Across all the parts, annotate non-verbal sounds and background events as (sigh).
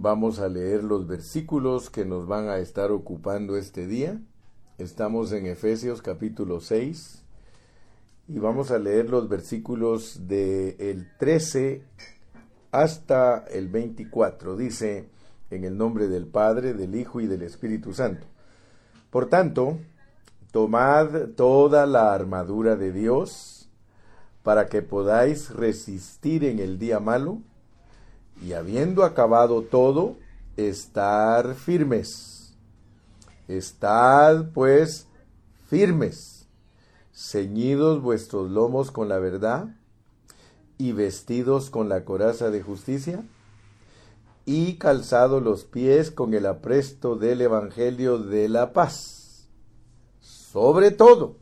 Vamos a leer los versículos que nos van a estar ocupando este día. Estamos en Efesios capítulo 6 y vamos a leer los versículos del el 13 hasta el 24. Dice, en el nombre del Padre, del Hijo y del Espíritu Santo. Por tanto, tomad toda la armadura de Dios para que podáis resistir en el día malo y habiendo acabado todo, estar firmes. Estad pues firmes, ceñidos vuestros lomos con la verdad y vestidos con la coraza de justicia y calzados los pies con el apresto del Evangelio de la paz. Sobre todo,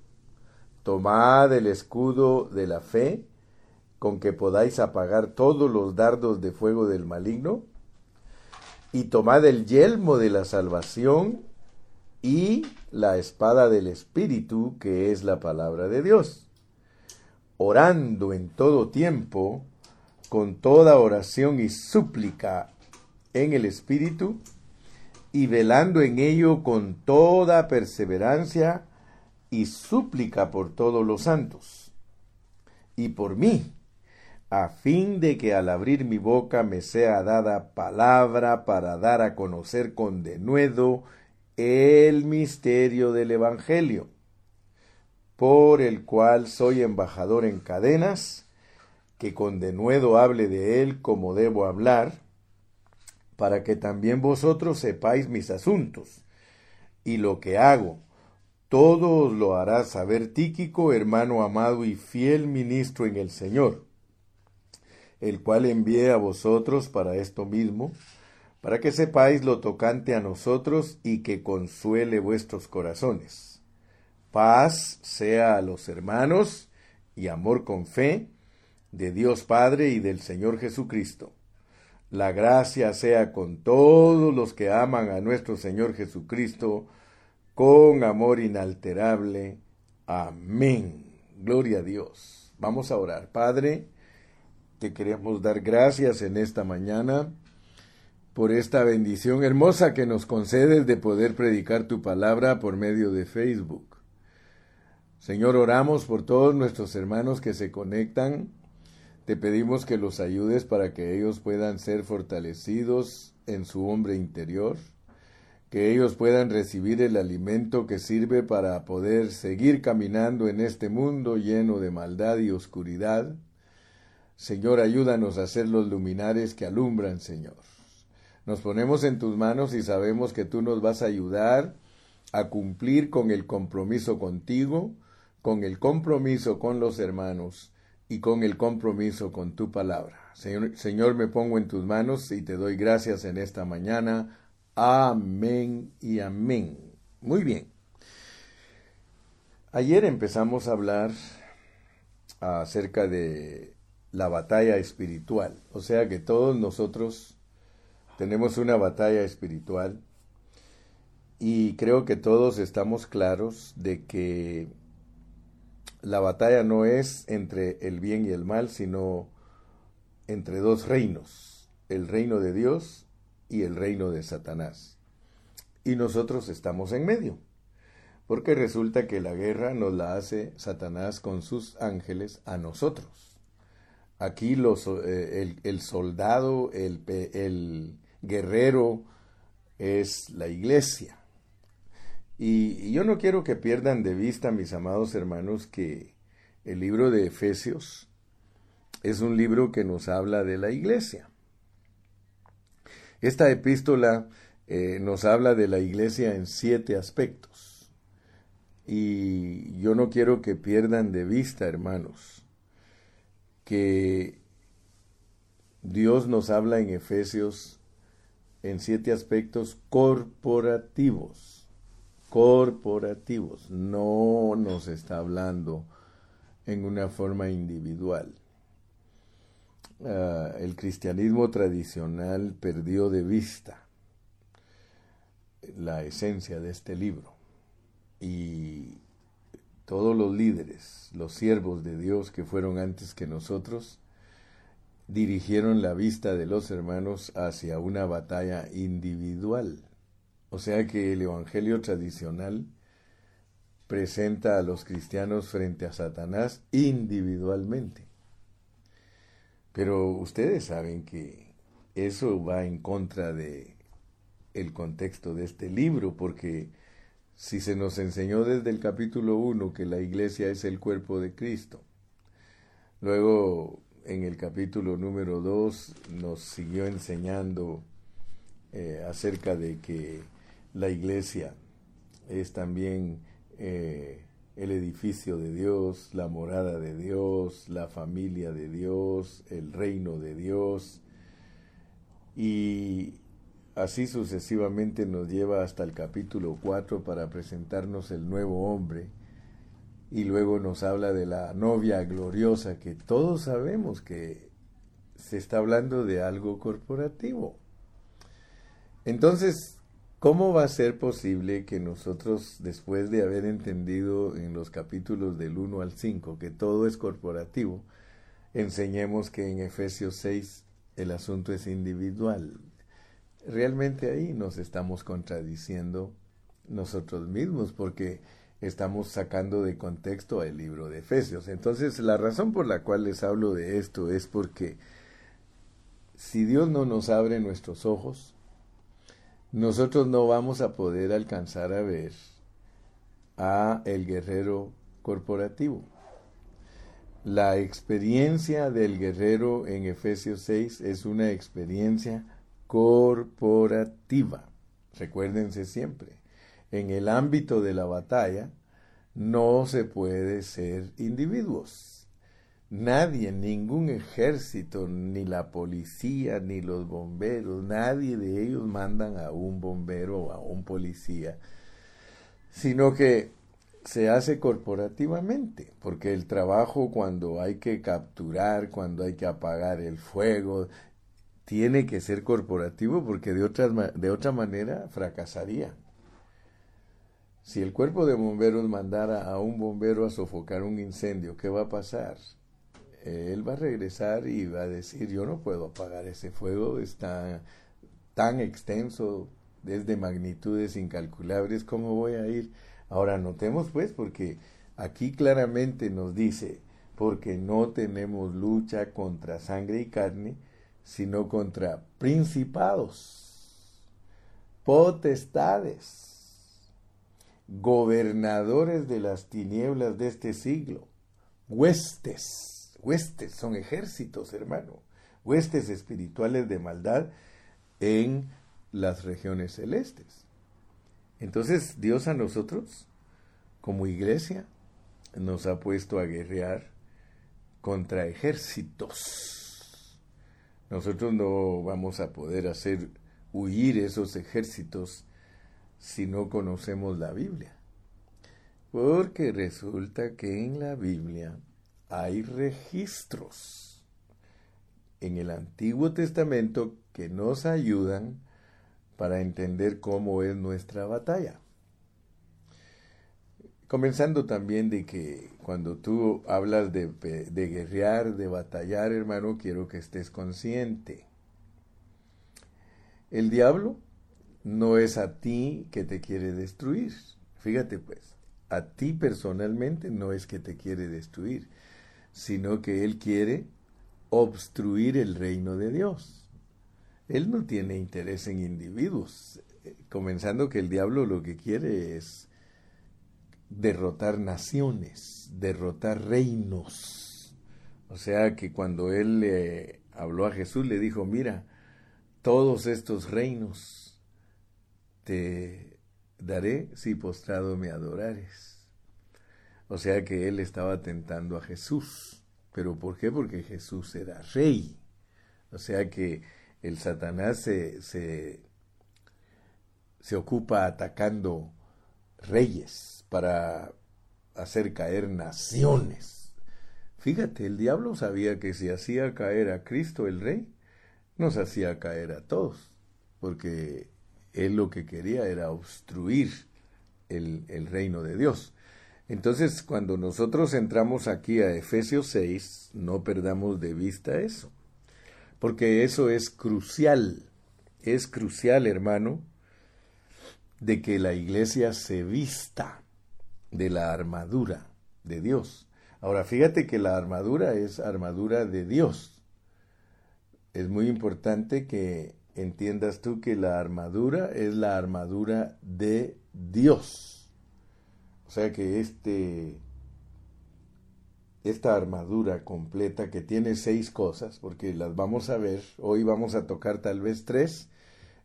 tomad el escudo de la fe, con que podáis apagar todos los dardos de fuego del maligno, y tomad el yelmo de la salvación y la espada del Espíritu, que es la palabra de Dios, orando en todo tiempo, con toda oración y súplica en el Espíritu, y velando en ello con toda perseverancia y súplica por todos los santos, y por mí, a fin de que al abrir mi boca me sea dada palabra para dar a conocer con denuedo el misterio del Evangelio, por el cual soy embajador en cadenas, que con denuedo hable de él como debo hablar, para que también vosotros sepáis mis asuntos, y lo que hago, todo os lo hará saber Tíquico, hermano amado y fiel ministro en el Señor el cual envié a vosotros para esto mismo, para que sepáis lo tocante a nosotros y que consuele vuestros corazones. Paz sea a los hermanos y amor con fe de Dios Padre y del Señor Jesucristo. La gracia sea con todos los que aman a nuestro Señor Jesucristo con amor inalterable. Amén. Gloria a Dios. Vamos a orar. Padre, te queremos dar gracias en esta mañana por esta bendición hermosa que nos concedes de poder predicar tu palabra por medio de Facebook. Señor, oramos por todos nuestros hermanos que se conectan. Te pedimos que los ayudes para que ellos puedan ser fortalecidos en su hombre interior, que ellos puedan recibir el alimento que sirve para poder seguir caminando en este mundo lleno de maldad y oscuridad Señor, ayúdanos a ser los luminares que alumbran, Señor. Nos ponemos en tus manos y sabemos que tú nos vas a ayudar a cumplir con el compromiso contigo, con el compromiso con los hermanos y con el compromiso con tu palabra. Señor, Señor, me pongo en tus manos y te doy gracias en esta mañana. Amén y amén. Muy bien. Ayer empezamos a hablar acerca de la batalla espiritual. O sea que todos nosotros tenemos una batalla espiritual y creo que todos estamos claros de que la batalla no es entre el bien y el mal, sino entre dos reinos, el reino de Dios y el reino de Satanás. Y nosotros estamos en medio, porque resulta que la guerra nos la hace Satanás con sus ángeles a nosotros. Aquí eh, el, soldado, el, el, guerrero es la iglesia. Y, yo no quiero que pierdan de vista, mis amados hermanos, que el libro de Efesios es un libro que nos habla de la iglesia. Esta epístola eh, nos habla de la iglesia en siete aspectos. Y yo no quiero que pierdan de vista, hermanos, que Dios nos habla en Efesios en siete aspectos corporativos, corporativos, no nos está hablando en una forma individual. Ah, el cristianismo tradicional perdió de vista la esencia de este libro y todos los líderes, los siervos de Dios que fueron antes que nosotros, dirigieron la vista de los hermanos hacia una batalla individual. O sea que el Evangelio tradicional presenta a los cristianos frente a Satanás individualmente. Pero ustedes saben que eso va en contra de el contexto de este libro, porque si se nos enseñó desde el capítulo 1 que la iglesia es el cuerpo de Cristo, luego en el capítulo número 2 nos siguió enseñando eh, acerca de que la iglesia es también eh, el edificio de Dios, la morada de Dios, la familia de Dios, el reino de Dios. Y así sucesivamente nos lleva hasta el capítulo 4 para presentarnos el nuevo hombre. Y luego nos habla de la novia gloriosa, que todos sabemos que se está hablando de algo corporativo. Entonces, ¿Cómo va a ser posible que nosotros, después de haber entendido en los capítulos del 1 al 5 que todo es corporativo, enseñemos que en Efesios 6 el asunto es individual? Realmente ahí nos estamos contradiciendo nosotros mismos porque estamos sacando de contexto el libro de Efesios. Entonces, la razón por la cual les hablo de esto es porque si Dios no nos abre nuestros ojos, nosotros no vamos a poder alcanzar a ver a el guerrero corporativo. La experiencia del guerrero en Efesios 6 es una experiencia corporativa. Recuérdense siempre, en el ámbito de la batalla no se puede ser individuos. Nadie, ningún ejército, ni la policía, ni los bomberos, nadie de ellos mandan a un bombero o a un policía, sino que se hace corporativamente, porque el trabajo cuando hay que capturar, cuando hay que apagar el fuego, tiene que ser corporativo porque de, otra, de otra manera fracasaría. Si el cuerpo de bomberos mandara a un bombero a sofocar un incendio, ¿qué va a pasar? él va a regresar y va a decir, yo no puedo apagar ese fuego, está tan extenso, es de magnitudes incalculables, ¿cómo voy a ir? Ahora notemos pues, porque aquí claramente nos dice, porque no tenemos lucha contra sangre y carne, sino contra principados, potestades, gobernadores de las tinieblas de este siglo, huestes huestes, son ejércitos, hermano, huestes espirituales de maldad en las regiones celestes. Entonces Dios a nosotros, como iglesia, nos ha puesto a guerrear contra ejércitos. Nosotros no vamos a poder hacer huir esos ejércitos si no conocemos la Biblia. Porque resulta que en la Biblia hay registros en el Antiguo Testamento que nos ayudan para entender cómo es nuestra batalla. Comenzando también de que cuando tú hablas de, de, guerrear, de batallar, hermano, quiero que estés consciente. El diablo no es a ti que te quiere destruir. Fíjate pues, a ti personalmente no es que te quiere destruir sino que Él quiere obstruir el reino de Dios. Él no tiene interés en individuos, eh, comenzando que el diablo lo que quiere es derrotar naciones, derrotar reinos. O sea que cuando él le habló a Jesús le dijo, mira, todos estos reinos te daré si postrado me adorares. O sea que él estaba tentando a Jesús. ¿Pero por qué? Porque Jesús era rey. O sea que el Satanás se, se, se ocupa atacando reyes para hacer caer naciones. Fíjate, el diablo sabía que si hacía caer a Cristo el rey, nos hacía caer a todos, porque él lo que quería era obstruir el, el reino de Dios. Entonces, cuando nosotros entramos aquí a Efesios 6, no perdamos de vista eso. porque eso es crucial, es crucial, hermano, de que la iglesia se vista de la armadura de Dios. Ahora, fíjate que la armadura es armadura de Dios. Es muy importante que entiendas tú que la armadura es la armadura de Dios. O sea que este esta armadura completa que tiene seis cosas, porque las vamos a ver, hoy vamos a tocar tal vez tres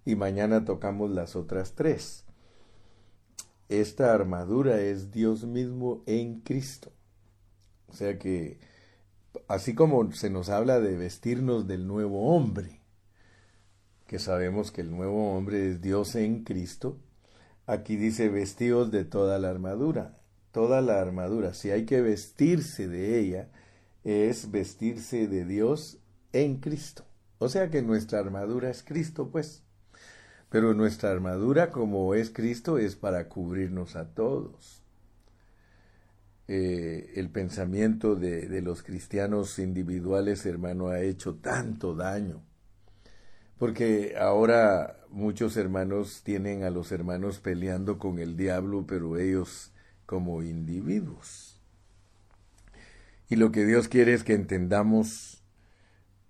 y mañana tocamos las otras tres. Esta armadura es Dios mismo en Cristo. O sea que, así como se nos habla de vestirnos del nuevo hombre, que sabemos que el nuevo hombre es Dios en Cristo, aquí dice vestidos de toda la armadura toda la armadura, si hay que vestirse de ella, es vestirse de Dios en Cristo. O sea que nuestra armadura es Cristo, pues. Pero nuestra armadura, como es Cristo, es para cubrirnos a todos. Eh, el pensamiento de, de los cristianos individuales, hermano, ha hecho tanto daño. Porque ahora muchos hermanos tienen a los hermanos peleando con el diablo, pero ellos como individuos. Y lo que Dios quiere es que entendamos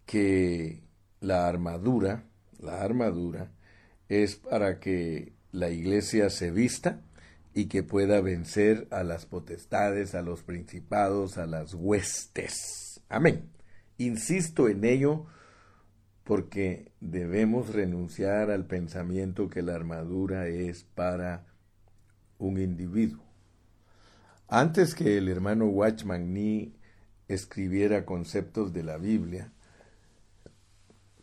que la armadura, la armadura, es para que la iglesia se vista y que pueda vencer a las potestades, a los principados, a las huestes. Amén. Insisto en ello porque debemos renunciar al pensamiento que la armadura es para un individuo. Antes que el hermano Watchman Nee escribiera conceptos de la Biblia,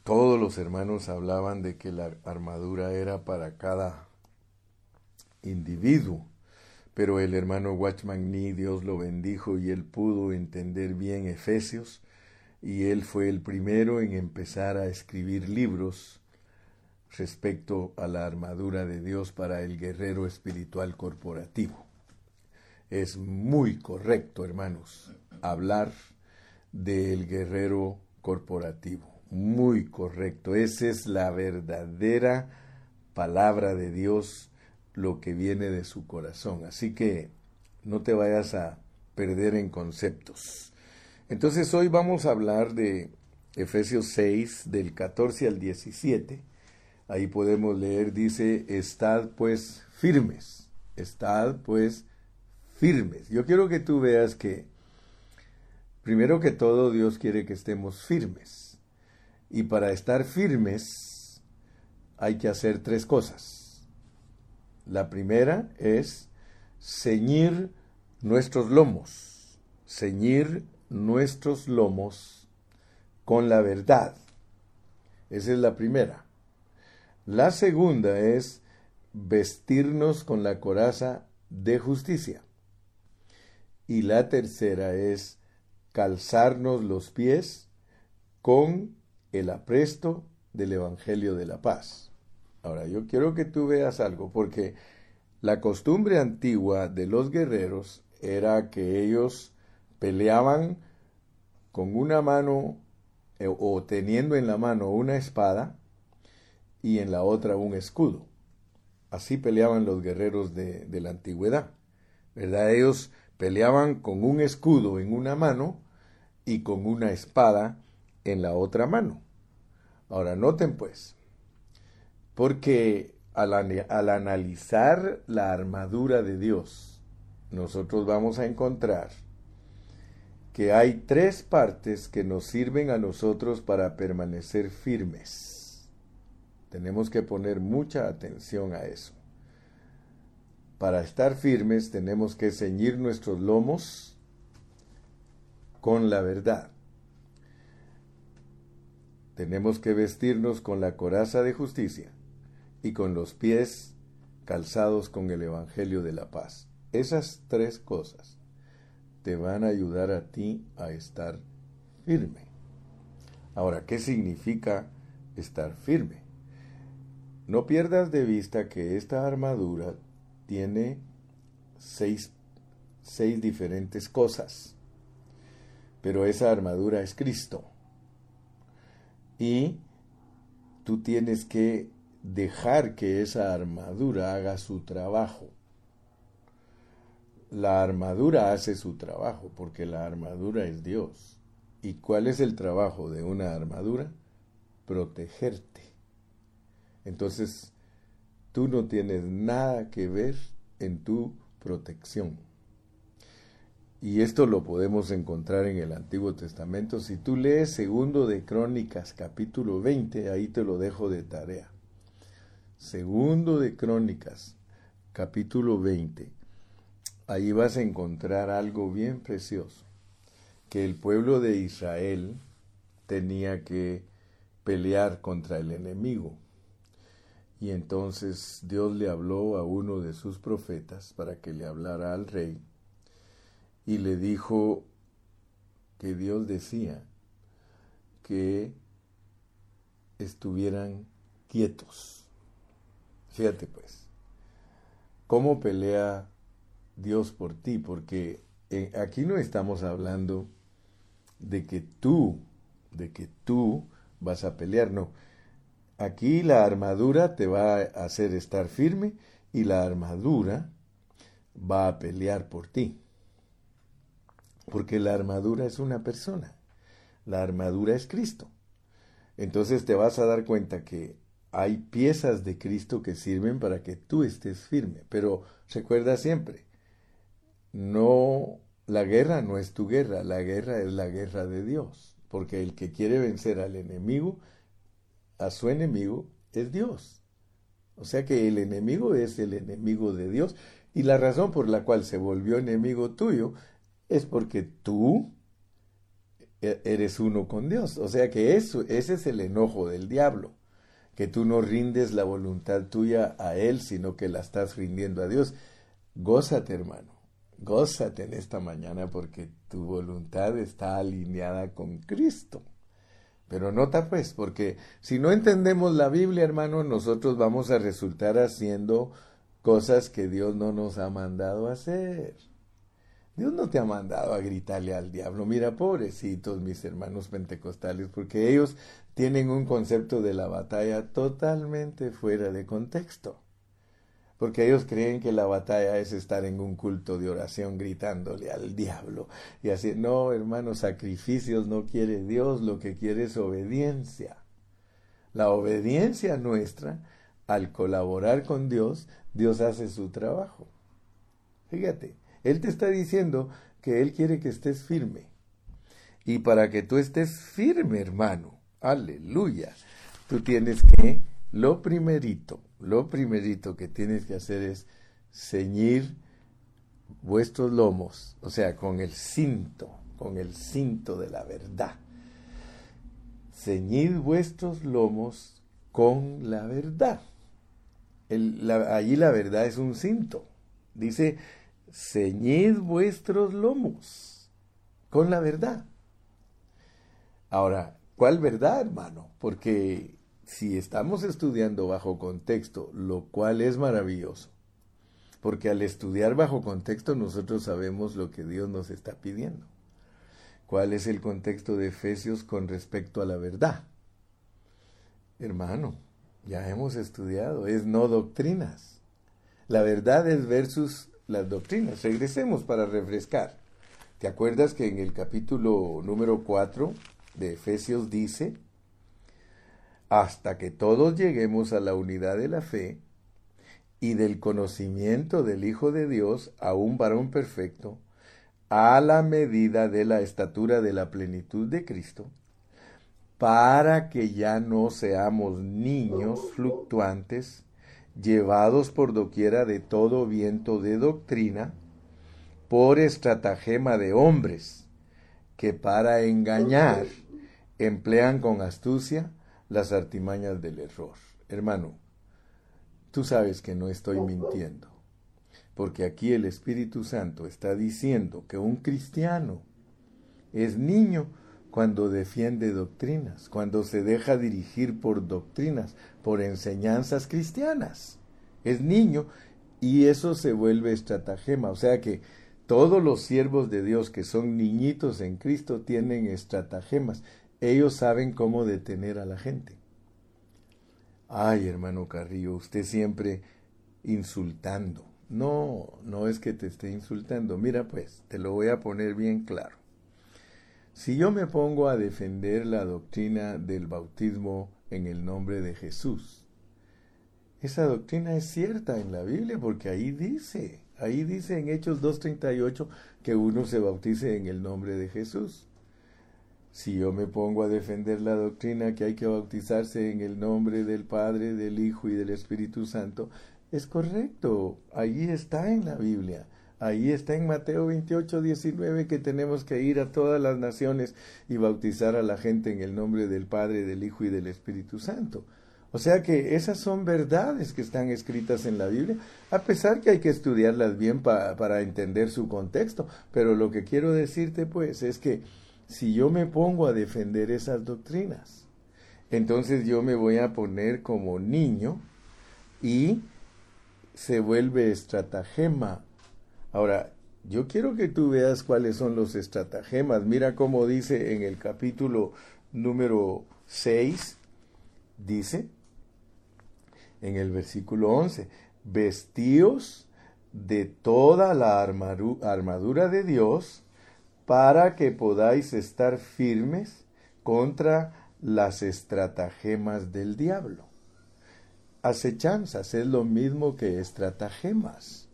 todos los hermanos hablaban de que la armadura era para cada individuo. Pero el hermano Watchman Nee, Dios lo bendijo y él pudo entender bien Efesios y él fue el primero en empezar a escribir libros respecto a la armadura de Dios para el guerrero espiritual corporativo. Es muy correcto, hermanos, hablar del guerrero corporativo. Muy correcto. Esa es la verdadera palabra de Dios, lo que viene de su corazón. Así que no te vayas a perder en conceptos. Entonces hoy vamos a hablar de Efesios 6, del 14 al 17. Ahí podemos leer, dice, estad pues firmes, estad pues firmes. Yo quiero que tú veas que, primero que todo, Dios quiere que estemos firmes. Y para estar firmes hay que hacer tres cosas. La primera es ceñir nuestros lomos, ceñir nuestros lomos con la verdad. Esa es la primera. La segunda es vestirnos con la coraza de justicia. Y la tercera es calzarnos los pies con el apresto del Evangelio de la Paz. Ahora, yo quiero que tú veas algo, porque la costumbre antigua de los guerreros era que ellos peleaban con una mano eh, o teniendo en la mano una espada y en la otra un escudo. Así peleaban los guerreros de, de la antigüedad. ¿Verdad? Ellos Peleaban con un escudo en una mano y con una espada en la otra mano. Ahora noten pues, porque al, al, analizar la armadura de Dios, nosotros vamos a encontrar que hay tres partes que nos sirven a nosotros para permanecer firmes. Tenemos que poner mucha atención a eso. Para estar firmes tenemos que ceñir nuestros lomos con la verdad. Tenemos que vestirnos con la coraza de justicia y con los pies calzados con el Evangelio de la paz. Esas tres cosas te van a ayudar a ti a estar firme. Ahora, ¿qué significa estar firme? No pierdas de vista que esta armadura tiene seis, seis diferentes cosas, pero esa armadura es Cristo. Y tú tienes que dejar que esa armadura haga su trabajo. La armadura hace su trabajo porque la armadura es Dios. ¿Y cuál es el trabajo de una armadura? Protegerte. Entonces, tú no tienes nada que ver en tu protección. Y esto lo podemos encontrar en el Antiguo Testamento. Si tú lees segundo de Crónicas capítulo 20, ahí te lo dejo de tarea. Segundo de Crónicas capítulo 20. Ahí vas a encontrar algo bien precioso, que el pueblo de Israel tenía que pelear contra el enemigo. Y entonces Dios le habló a uno de sus profetas para que le hablara al rey y le dijo que Dios decía que estuvieran quietos. Fíjate pues, ¿cómo pelea Dios por ti? Porque eh, aquí no estamos hablando de que tú, de que tú vas a pelear, no. Aquí la armadura te va a hacer estar firme y la armadura va a pelear por ti. Porque la armadura es una persona. La armadura es Cristo. Entonces te vas a dar cuenta que hay piezas de Cristo que sirven para que tú estés firme. Pero recuerda siempre, no, la guerra no es tu guerra, la guerra es la guerra de Dios. Porque el que quiere vencer al enemigo a su enemigo es Dios. O sea que el enemigo es el enemigo de Dios y la razón por la cual se volvió enemigo tuyo es porque tú e-, eres uno con Dios. O sea que eso, ese es el enojo del diablo, que tú no rindes la voluntad tuya a Él, sino que la estás rindiendo a Dios. Gózate, hermano, gózate en esta mañana porque tu voluntad está alineada con Cristo. Pero nota pues, porque si no entendemos la Biblia, hermano, nosotros vamos a resultar haciendo cosas que Dios no nos ha mandado hacer. Dios no te ha mandado a gritarle al diablo, mira, pobrecitos mis hermanos pentecostales, porque ellos tienen un concepto de la batalla totalmente fuera de contexto porque ellos creen que la batalla es estar en un culto de oración gritándole al diablo y así, no, hermano, sacrificios no quiere Dios, lo que quiere es obediencia. La obediencia nuestra, al colaborar con Dios, Dios hace su trabajo. Fíjate, Él te está diciendo que Él quiere que estés firme. Y para que tú estés firme, hermano, aleluya, tú tienes que, lo primerito, lo primerito que tienes que hacer es ceñir vuestros lomos, o sea, con el cinto, con el cinto de la verdad. Ceñid vuestros lomos con la verdad. allí la verdad es un cinto. Dice, ceñid vuestros lomos con la verdad. Ahora, ¿cuál verdad, hermano? Porque si estamos estudiando bajo contexto, lo cual es maravilloso, porque al estudiar bajo contexto nosotros sabemos lo que Dios nos está pidiendo. ¿Cuál es el contexto de Efesios con respecto a la verdad? Hermano, ya hemos estudiado, es no doctrinas. La verdad es versus las doctrinas. Regresemos para refrescar. ¿Te acuerdas que en el capítulo número 4 de Efesios dice, hasta que todos lleguemos a la unidad de la fe y del conocimiento del Hijo de Dios a un varón perfecto, a la medida de la estatura de la plenitud de Cristo, para que ya no seamos niños fluctuantes, llevados por doquiera de todo viento de doctrina, por estratagema de hombres, que para engañar emplean con astucia las artimañas del error. Hermano, tú sabes que no estoy mintiendo, porque aquí el Espíritu Santo está diciendo que un cristiano es niño cuando defiende doctrinas, cuando se deja dirigir por doctrinas, por enseñanzas cristianas. Es niño y eso se vuelve estratagema, o sea que todos los siervos de Dios que son niñitos en Cristo tienen estratagemas ellos saben cómo detener a la gente. Ay, hermano Carrillo, usted siempre insultando. No, no es que te esté insultando. Mira pues, te lo voy a poner bien claro. Si yo me pongo a defender la doctrina del bautismo en el nombre de Jesús, esa doctrina es cierta en la Biblia porque ahí dice, ahí dice en Hechos 2.38 que uno se bautice en el nombre de Jesús. Si yo me pongo a defender la doctrina que hay que bautizarse en el nombre del Padre, del Hijo y del Espíritu Santo, es correcto, ahí está en la Biblia. Ahí está en Mateo 28, 19 que tenemos que ir a todas las naciones y bautizar a la gente en el nombre del Padre, del Hijo y del Espíritu Santo. O sea que esas son verdades que están escritas en la Biblia, a pesar que hay que estudiarlas bien para entender su contexto. Pero lo que quiero decirte pues es que si yo me pongo a defender esas doctrinas, entonces yo me voy a poner como niño y se vuelve estratagema. Ahora, yo quiero que tú veas cuáles son los estratagemas. Mira cómo dice en el capítulo número 6, dice, en el versículo 11, vestíos de toda la armadura de Dios para que podáis estar firmes contra las estratagemas del diablo. Acechanzas es lo mismo que estratagemas.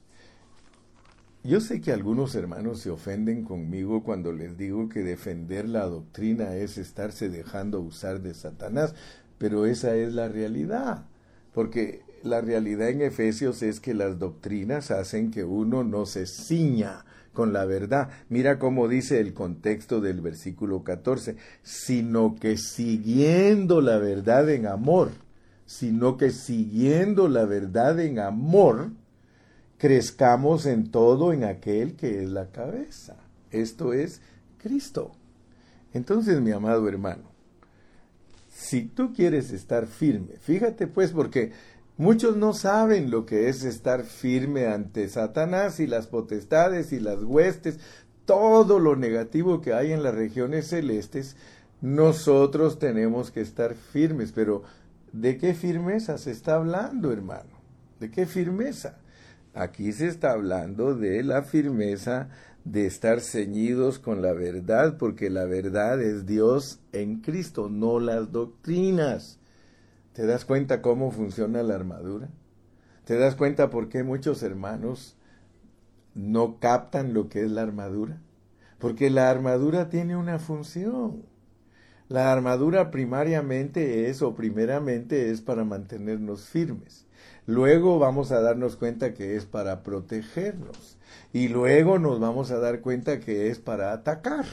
Yo sé que algunos hermanos se ofenden conmigo cuando les digo que defender la doctrina es estarse dejando usar de Satanás, pero esa es la realidad. Porque la realidad en Efesios es que las doctrinas hacen que uno no se ciña con la verdad. Mira cómo dice el contexto del versículo 14, sino que siguiendo la verdad en amor, sino que siguiendo la verdad en amor, crezcamos en todo en aquel que es la cabeza. Esto es Cristo. Entonces, mi amado hermano, si tú quieres estar firme, fíjate pues porque muchos no saben lo que es estar firme ante Satanás y las potestades y las huestes, todo lo negativo que hay en las regiones celestes, nosotros tenemos que estar firmes, pero ¿de qué firmeza se está hablando, hermano? ¿De qué firmeza? Aquí se está hablando de la firmeza de estar ceñidos con la verdad, porque la verdad es Dios en Cristo, no las doctrinas. ¿Te das cuenta cómo funciona la armadura? ¿Te das cuenta por qué muchos hermanos no captan lo que es la armadura? Porque la armadura tiene una función. La armadura primariamente es o primeramente es para mantenernos firmes. Luego vamos a darnos cuenta que es para protegernos. Y luego nos vamos a dar cuenta que es para atacar.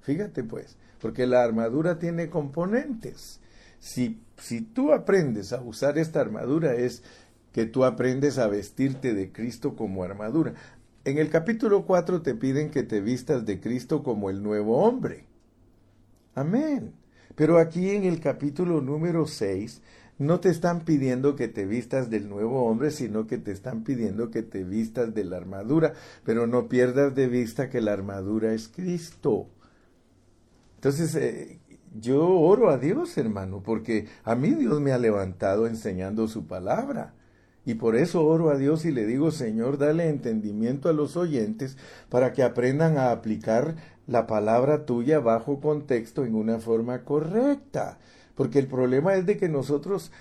Fíjate pues, porque la armadura tiene componentes. Si, si tú aprendes a usar esta armadura es que tú aprendes a vestirte de Cristo como armadura. En el capítulo 4 te piden que te vistas de Cristo como el nuevo hombre. Amén. Pero aquí en el capítulo número 6 no te están pidiendo que te vistas del nuevo hombre, sino que te están pidiendo que te vistas de la armadura, pero no pierdas de vista que la armadura es Cristo. Entonces, eh, yo oro a Dios, hermano, porque a mí Dios me ha levantado enseñando su palabra. Y por eso oro a Dios y le digo, Señor, dale entendimiento a los oyentes para que aprendan a aplicar la palabra tuya bajo contexto en una forma correcta. Porque el problema es de que nosotros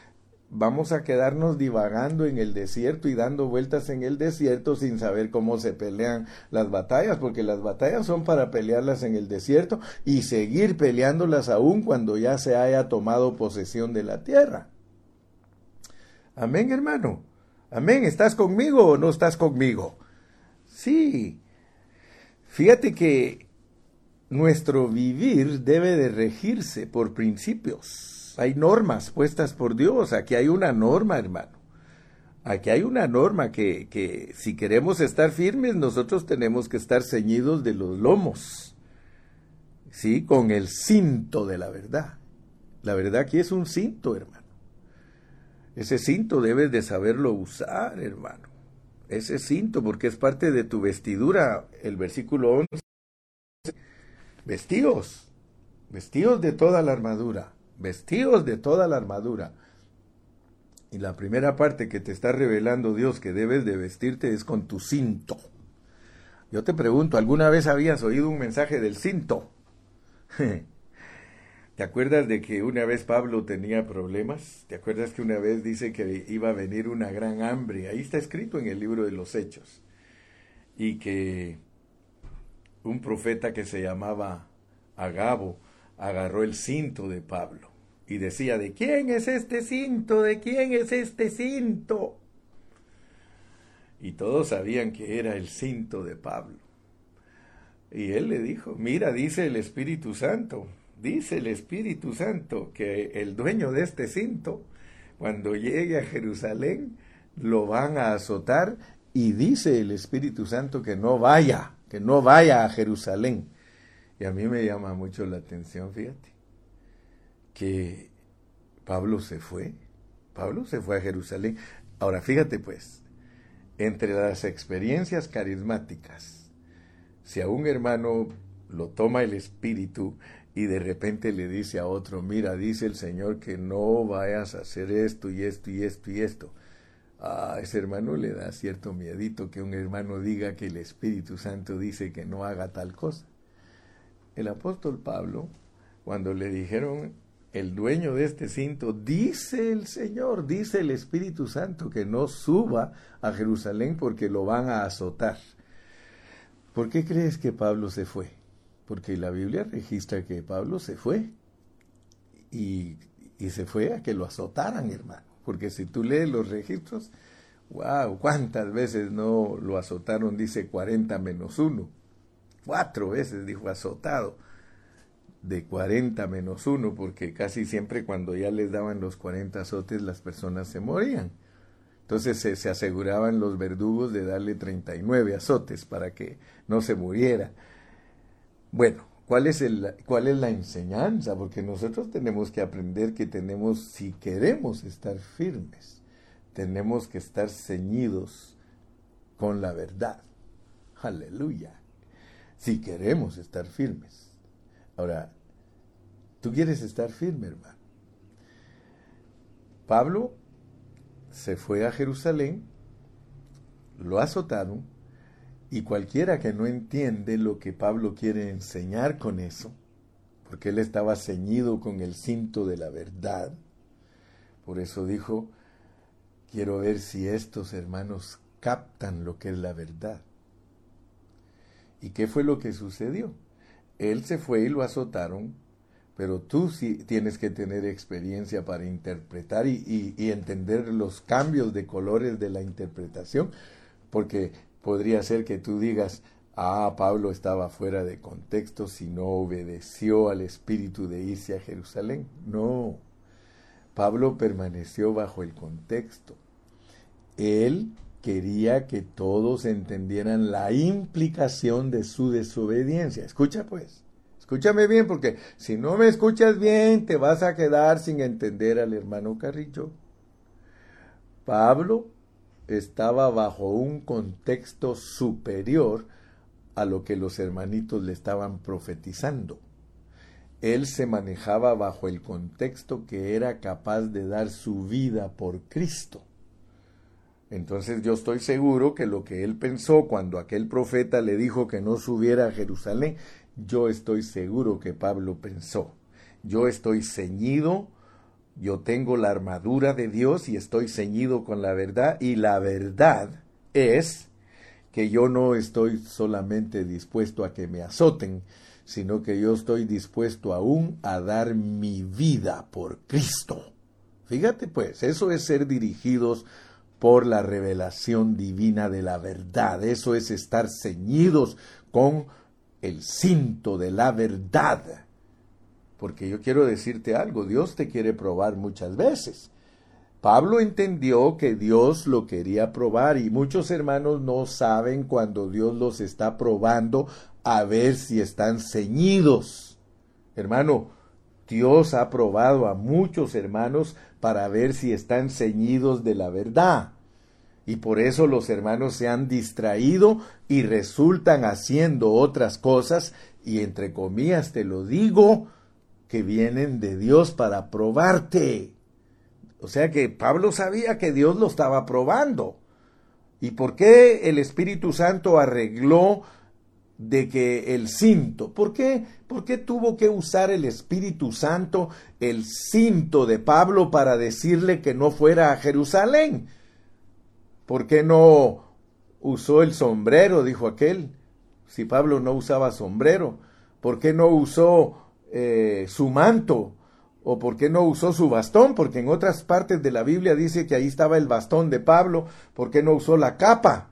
vamos a quedarnos divagando en el desierto y dando vueltas en el desierto sin saber cómo se pelean las batallas, porque las batallas son para pelearlas en el desierto y seguir peleándolas aún cuando ya se haya tomado posesión de la tierra. Amén, hermano. Amén. ¿Estás conmigo o no estás conmigo? Sí. Fíjate que nuestro vivir debe de regirse por principios. Hay normas puestas por Dios. Aquí hay una norma, hermano. Aquí hay una norma que, que si queremos estar firmes, nosotros tenemos que estar ceñidos de los lomos. ¿Sí? Con el cinto de la verdad. La verdad aquí es un cinto, hermano. Ese cinto debes de saberlo usar, hermano. Ese cinto, porque es parte de tu vestidura. El versículo 11 vestidos. vestidos de toda la armadura, vestidos de toda la armadura. Y la primera parte que te está revelando Dios que debes de vestirte es con tu cinto. Yo te pregunto, ¿alguna vez habías oído un mensaje del cinto? (laughs) ¿Te acuerdas de que una vez Pablo tenía problemas? ¿Te acuerdas que una vez dice que iba a venir una gran hambre? Ahí está escrito en el libro de los Hechos. Y que un profeta que se llamaba Agabo agarró el cinto de Pablo y decía, ¿de quién es este cinto? ¿De quién es este cinto? Y todos sabían que era el cinto de Pablo. Y él le dijo, mira, dice el Espíritu Santo, dice el Espíritu Santo que el dueño de este cinto, cuando llegue a Jerusalén, lo van a azotar y dice el Espíritu Santo que no vaya, que no vaya a Jerusalén. Y a mí me llama mucho la atención, fíjate, que Pablo se fue, Pablo se fue a Jerusalén. Ahora fíjate pues, entre las experiencias carismáticas, si a un hermano lo toma el Espíritu y de repente le dice a otro, mira, dice el Señor que no vayas a hacer esto y esto y esto y esto, a ese hermano le da cierto miedito que un hermano diga que el Espíritu Santo dice que no haga tal cosa. El apóstol Pablo, cuando le dijeron, el dueño de este cinto, dice el Señor, dice el Espíritu Santo, que no suba a Jerusalén porque lo van a azotar. ¿Por qué crees que Pablo se fue? Porque la Biblia registra que Pablo se fue y, y se fue a que lo azotaran, hermano. Porque si tú lees los registros, wow, ¿cuántas veces no lo azotaron? Dice 40 menos 1. Cuatro veces dijo azotado. De 40 menos 1, porque casi siempre cuando ya les daban los 40 azotes las personas se morían. Entonces se, se, aseguraban los verdugos de darle 39 azotes para que no se muriera. Bueno, ¿cuál es, el, ¿cuál es la enseñanza? Porque nosotros tenemos que aprender que tenemos, si queremos estar firmes, tenemos que estar ceñidos con la verdad. Aleluya. Si queremos estar firmes. Ahora, tú quieres estar firme, hermano. Pablo se fue a Jerusalén, lo azotaron, y cualquiera que no entiende lo que Pablo quiere enseñar con eso, porque él estaba ceñido con el cinto de la verdad, por eso dijo, quiero ver si estos hermanos captan lo que es la verdad. ¿Y qué fue lo que sucedió? Él se fue y lo azotaron, pero tú sí tienes que tener experiencia para interpretar y, y, entender los cambios de colores de la interpretación, porque podría ser que tú digas, ah, Pablo estaba fuera de contexto si no obedeció al espíritu de irse a Jerusalén. No, Pablo permaneció bajo el contexto. Él quería que todos entendieran la implicación de su desobediencia. Escucha pues, escúchame bien porque si no me escuchas bien te vas a quedar sin entender al hermano Carrillo. Pablo estaba bajo un contexto superior a lo que los hermanitos le estaban profetizando. Él se manejaba bajo el contexto que era capaz de dar su vida por Cristo. Entonces yo estoy seguro que lo que él pensó cuando aquel profeta le dijo que no subiera a Jerusalén, yo estoy seguro que Pablo pensó. Yo estoy ceñido, yo tengo la armadura de Dios y estoy ceñido con la verdad y la verdad es que yo no estoy solamente dispuesto a que me azoten, sino que yo estoy dispuesto aún a dar mi vida por Cristo. Fíjate pues, eso es ser dirigidos por la revelación divina de la verdad. Eso es estar ceñidos con el cinto de la verdad. Porque yo quiero decirte algo, Dios te quiere probar muchas veces. Pablo entendió que Dios lo quería probar y muchos hermanos no saben cuando Dios los está probando a ver si están ceñidos. Hermano, Dios ha probado a muchos hermanos para ver si están ceñidos de la verdad. Y por eso los hermanos se han distraído y resultan haciendo otras cosas, y entre comillas te lo digo, que vienen de Dios para probarte. O sea que Pablo sabía que Dios lo estaba probando. ¿Y por qué el Espíritu Santo arregló de que el cinto, ¿por qué? ¿Por qué tuvo que usar el Espíritu Santo el cinto de Pablo para decirle que no fuera a Jerusalén? ¿Por qué no usó el sombrero? dijo aquel. Si Pablo no usaba sombrero, ¿por qué no usó eh, su manto? ¿O por qué no usó su bastón? Porque en otras partes de la Biblia dice que ahí estaba el bastón de Pablo. ¿Por qué no usó la capa?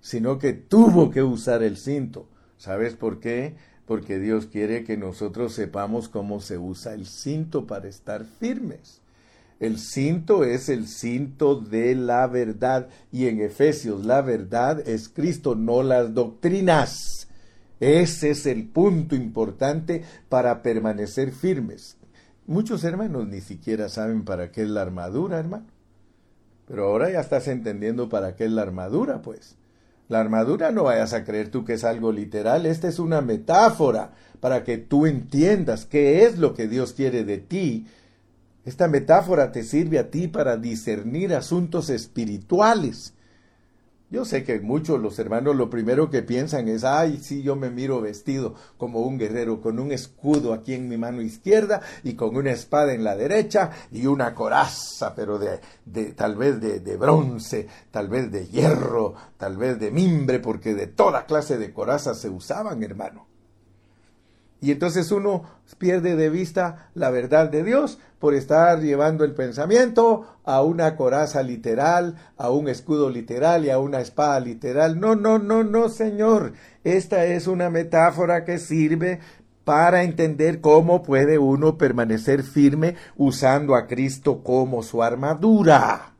Sino que tuvo que usar el cinto. ¿Sabes por qué? Porque Dios quiere que nosotros sepamos cómo se usa el cinto para estar firmes. El cinto es el cinto de la verdad y en Efesios la verdad es Cristo, no las doctrinas. Ese es el punto importante para permanecer firmes. Muchos hermanos ni siquiera saben para qué es la armadura, hermano. Pero ahora ya estás entendiendo para qué es la armadura, pues. La armadura no vayas a creer tú que es algo literal, esta es una metáfora para que tú entiendas qué es lo que Dios quiere de ti. Esta metáfora te sirve a ti para discernir asuntos espirituales yo sé que muchos los hermanos lo primero que piensan es, ay, sí, yo me miro vestido como un guerrero, con un escudo aquí en mi mano izquierda y con una espada en la derecha y una coraza, pero de, de tal vez de, de bronce, tal vez de hierro, tal vez de mimbre, porque de toda clase de corazas se usaban, hermano. Y entonces uno pierde de vista la verdad de Dios por estar llevando el pensamiento a una coraza literal, a un escudo literal y a una espada literal. No, no, no, no, Señor. Esta es una metáfora que sirve para entender cómo puede uno permanecer firme usando a Cristo como su armadura.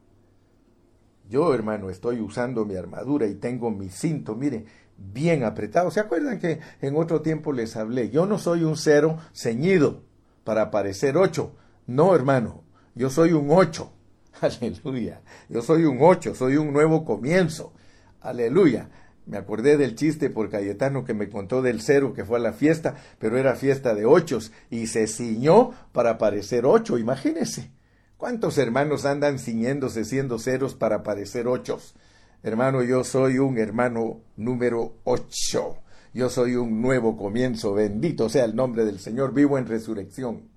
Yo, hermano, estoy usando mi armadura y tengo mi cinto. Mire, bien apretado. ¿Se acuerdan que en otro tiempo les hablé? Yo no soy un cero ceñido para parecer ocho. No, hermano, yo soy un ocho. (laughs) Aleluya. Yo soy un ocho, soy un nuevo comienzo. Aleluya. Me acordé del chiste por Cayetano que me contó del cero que fue a la fiesta, pero era fiesta de ochos y se ciñó para parecer ocho. Imagínense. ¿Cuántos hermanos andan ciñéndose siendo ceros para parecer ochos? Hermano, yo soy un hermano número 8. Yo soy un nuevo comienzo. Bendito sea el nombre del Señor. Vivo en resurrección.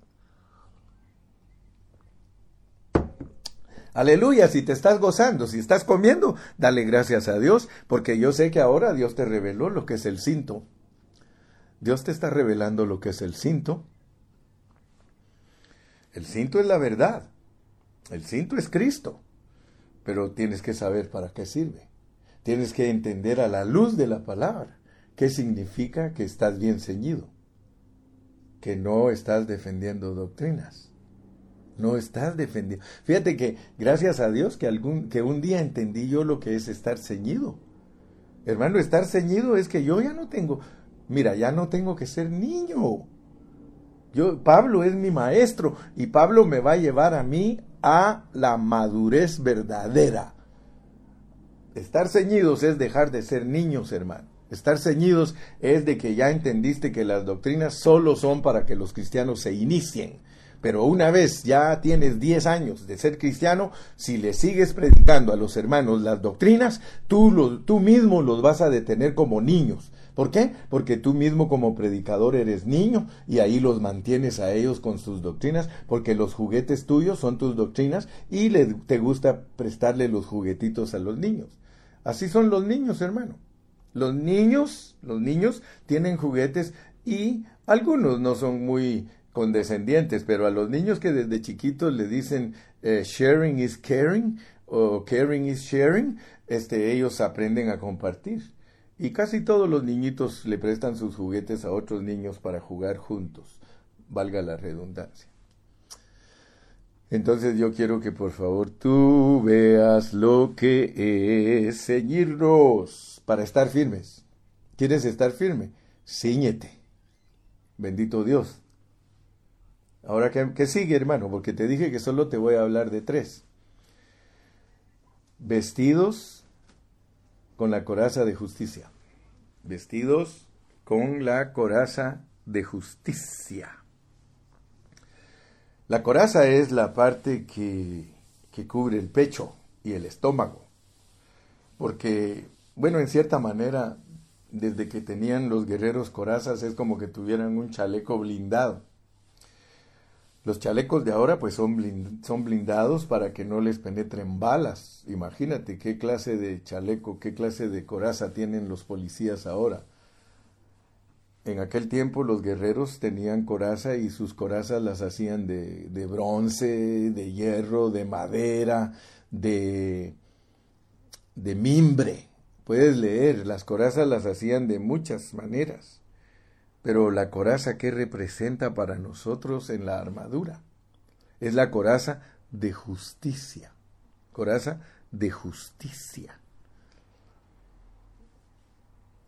Aleluya, si te estás gozando, si estás comiendo, dale gracias a Dios, porque yo sé que ahora Dios te reveló lo que es el cinto. Dios te está revelando lo que es el cinto. El cinto es la verdad. El cinto es Cristo pero tienes que saber para qué sirve. Tienes que entender a la luz de la palabra qué significa que estás bien ceñido, que no estás defendiendo doctrinas. No estás defendiendo. Fíjate que gracias a Dios que, algún, que un día entendí yo lo que es estar ceñido. Hermano, estar ceñido es que yo ya no tengo, mira, ya no tengo que ser niño. Yo, Pablo es mi maestro y Pablo me va a llevar a mí a la madurez verdadera. Estar ceñidos es dejar de ser niños, hermano. Estar ceñidos es de que ya entendiste que las doctrinas solo son para que los cristianos se inicien. Pero una vez ya tienes 10 años de ser cristiano, si le sigues predicando a los hermanos las doctrinas, tú, tú mismo los vas a detener como niños. ¿Por qué? Porque tú mismo como predicador eres niño y ahí los mantienes a ellos con sus doctrinas, porque los juguetes tuyos son tus doctrinas y le, te gusta prestarle los juguetitos a los niños. Así son los niños, hermano. Los niños, los niños tienen juguetes y algunos no son muy condescendientes, pero a los niños que desde chiquitos le dicen eh, sharing is caring o caring is sharing, este, ellos aprenden a compartir. Y casi todos los niñitos le prestan sus juguetes a otros niños para jugar juntos, valga la redundancia. Entonces yo quiero que por favor tú veas lo que es ceñirnos para estar firmes. ¿Quieres estar firme? Cíñete. Bendito Dios. Ahora, ¿qué, ¿qué, sigue, hermano? Porque te dije que solo te voy a hablar de tres. Vestidos con la coraza de justicia. Vestidos con la coraza de justicia. La coraza es la parte que, que cubre el pecho y el estómago, porque, bueno, en cierta manera, desde que tenían los guerreros corazas es como que tuvieran un chaleco blindado. Los chalecos de ahora pues son, son blindados para que no les penetren balas. Imagínate qué clase de chaleco, qué clase de coraza tienen los policías ahora. En aquel tiempo los guerreros tenían coraza y sus corazas las hacían de, de bronce, de hierro, de madera, de, de mimbre. Puedes leer, las corazas las hacían de muchas maneras. Pero la coraza que representa para nosotros en la armadura es la coraza de justicia. Coraza de justicia.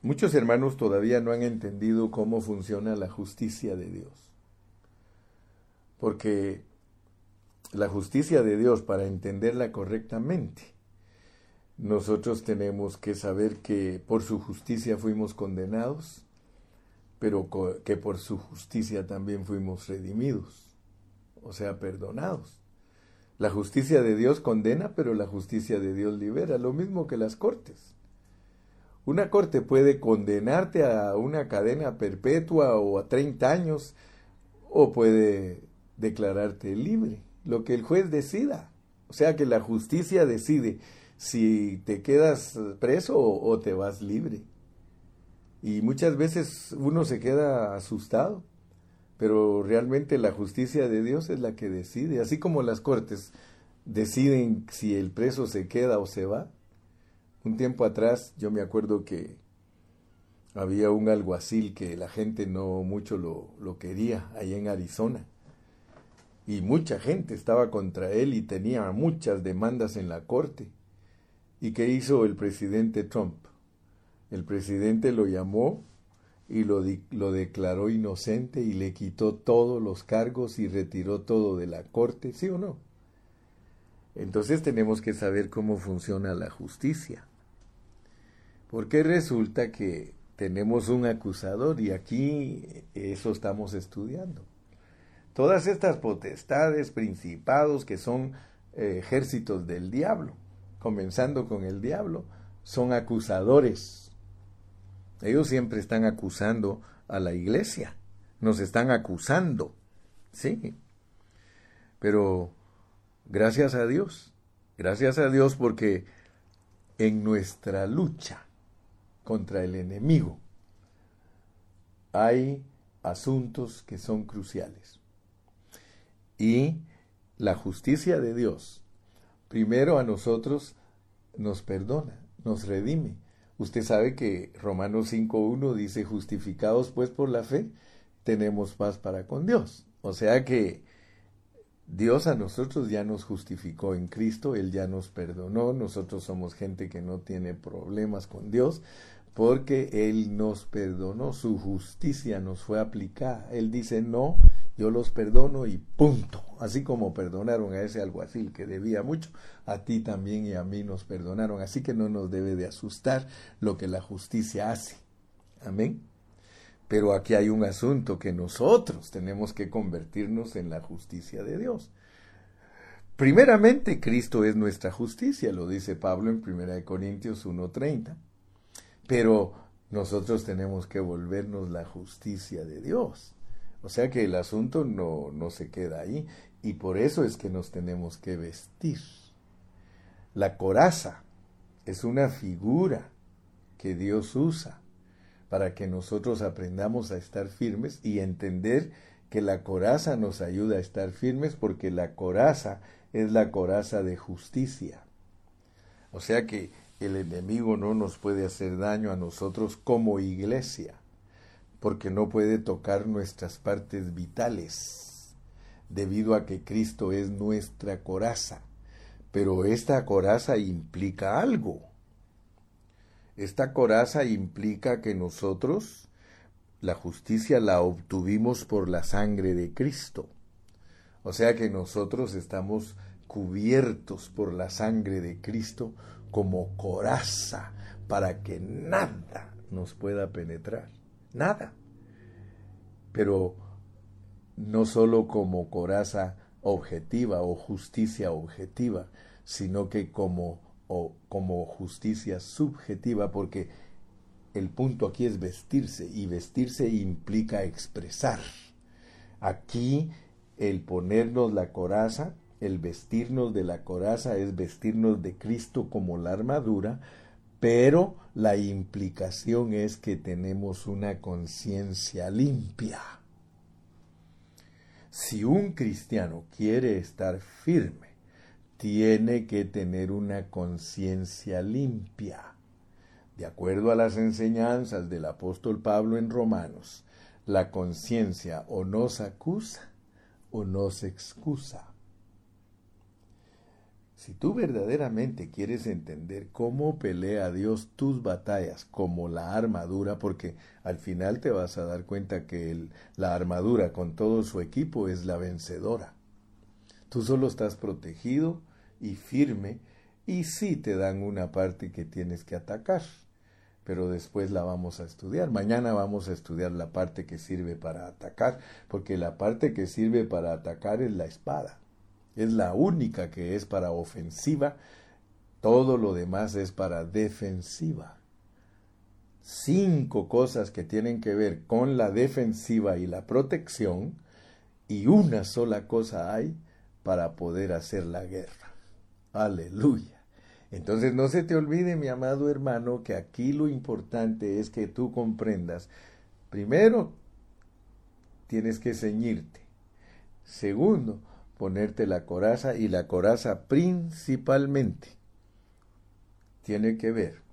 Muchos hermanos todavía no han entendido cómo funciona la justicia de Dios. Porque la justicia de Dios, para entenderla correctamente, nosotros tenemos que saber que por su justicia fuimos condenados, pero que por su justicia también fuimos redimidos, o sea, perdonados. La justicia de Dios condena, pero la justicia de Dios libera, lo mismo que las cortes. Una corte puede condenarte a una cadena perpetua o a 30 años o puede declararte libre, lo que el juez decida. O sea que la justicia decide si te quedas preso o, te vas libre. Y muchas veces uno se queda asustado, pero realmente la justicia de Dios es la que decide, así como las cortes deciden si el preso se queda o se va un tiempo atrás yo me acuerdo que había un alguacil que la gente no mucho lo, lo quería allá en Arizona. Y mucha gente estaba contra él y tenía muchas demandas en la corte. ¿Y qué hizo el presidente Trump? El presidente lo llamó y lo, lo, declaró inocente y le quitó todos los cargos y retiró todo de la corte, ¿sí o no? Entonces tenemos que saber cómo funciona la justicia. Porque resulta que tenemos un acusador y aquí eso estamos estudiando. Todas estas potestades, principados que son eh, ejércitos del diablo, comenzando con el diablo, son acusadores. Ellos siempre están acusando a la iglesia, nos están acusando, sí. Pero gracias a Dios, gracias a Dios porque en nuestra lucha contra el enemigo, hay asuntos que son cruciales. Y la justicia de Dios, primero a nosotros nos perdona, nos redime. Usted sabe que Romanos 5.1 dice, justificados pues por la fe, tenemos paz para con Dios. O sea que Dios a nosotros ya nos justificó en Cristo, Él ya nos perdonó, nosotros somos gente que no tiene problemas con Dios, porque Él nos perdonó, su justicia nos fue aplicada. Él dice, no, yo los perdono y punto. Así como perdonaron a ese alguacil que debía mucho, a ti también y a mí nos perdonaron. Así que no nos debe de asustar lo que la justicia hace. Amén. Pero aquí hay un asunto que nosotros tenemos que convertirnos en la justicia de Dios. Primeramente, Cristo es nuestra justicia, lo dice Pablo en 1 Corintios 1.30 pero nosotros tenemos que volvernos la justicia de Dios. O sea que el asunto no, no se queda ahí y por eso es que nos tenemos que vestir. La coraza es una figura que Dios usa para que nosotros aprendamos a estar firmes y entender que la coraza nos ayuda a estar firmes porque la coraza es la coraza de justicia. O sea que el enemigo no nos puede hacer daño a nosotros como iglesia, porque no puede tocar nuestras partes vitales, debido a que Cristo es nuestra coraza. Pero esta coraza implica algo. Esta coraza implica que nosotros la justicia la obtuvimos por la sangre de Cristo. O sea que nosotros estamos cubiertos por la sangre de Cristo como coraza para que nada nos pueda penetrar, nada. Pero no solo como coraza objetiva o justicia objetiva, sino que como, o, como justicia subjetiva, porque el punto aquí es vestirse y vestirse implica expresar. Aquí el ponernos la coraza, el vestirnos de la coraza es vestirnos de Cristo como la armadura, pero la implicación es que tenemos una conciencia limpia. Si un cristiano quiere estar firme, tiene que tener una conciencia limpia. De acuerdo a las enseñanzas del apóstol Pablo en Romanos, la conciencia o nos acusa o nos excusa. Si tú verdaderamente quieres entender cómo pelea Dios tus batallas como la armadura, porque al final te vas a dar cuenta que la armadura con todo su equipo es la vencedora. Tú solo estás protegido y firme y sí te dan una parte que tienes que atacar, pero después la vamos a estudiar. Mañana vamos a estudiar la parte que sirve para atacar, porque la parte que sirve para atacar es la espada es la única que es para ofensiva, todo lo demás es para defensiva. Cinco cosas que tienen que ver con la defensiva y la protección, y una sola cosa hay para poder hacer la guerra. Aleluya. Entonces no se te olvide, mi amado hermano, que aquí lo importante es que tú comprendas, primero, tienes que ceñirte. Segundo, ponerte la coraza y la coraza principalmente tiene que ver